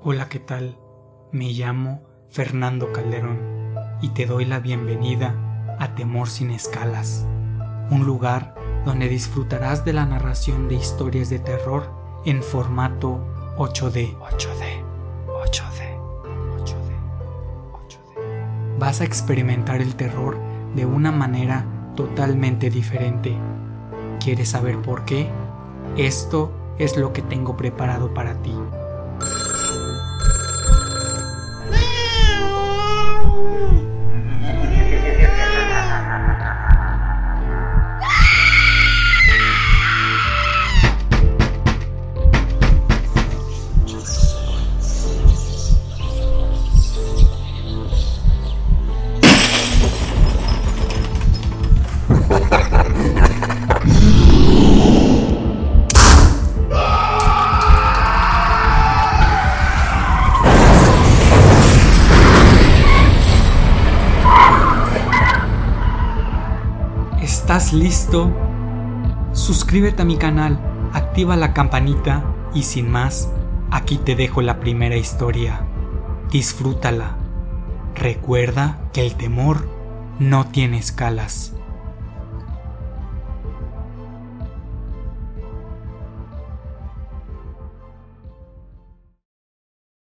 Hola, ¿qué tal? Me llamo Fernando Calderón y te doy la bienvenida a Temor sin escalas, un lugar donde disfrutarás de la narración de historias de terror en formato 8D. 8D, 8D, 8D, 8D. Vas a experimentar el terror de una manera totalmente diferente. ¿Quieres saber por qué? Esto es lo que tengo preparado para ti. ¿Estás listo? Suscríbete a mi canal, activa la campanita y sin más, aquí te dejo la primera historia. Disfrútala. Recuerda que el temor no tiene escalas.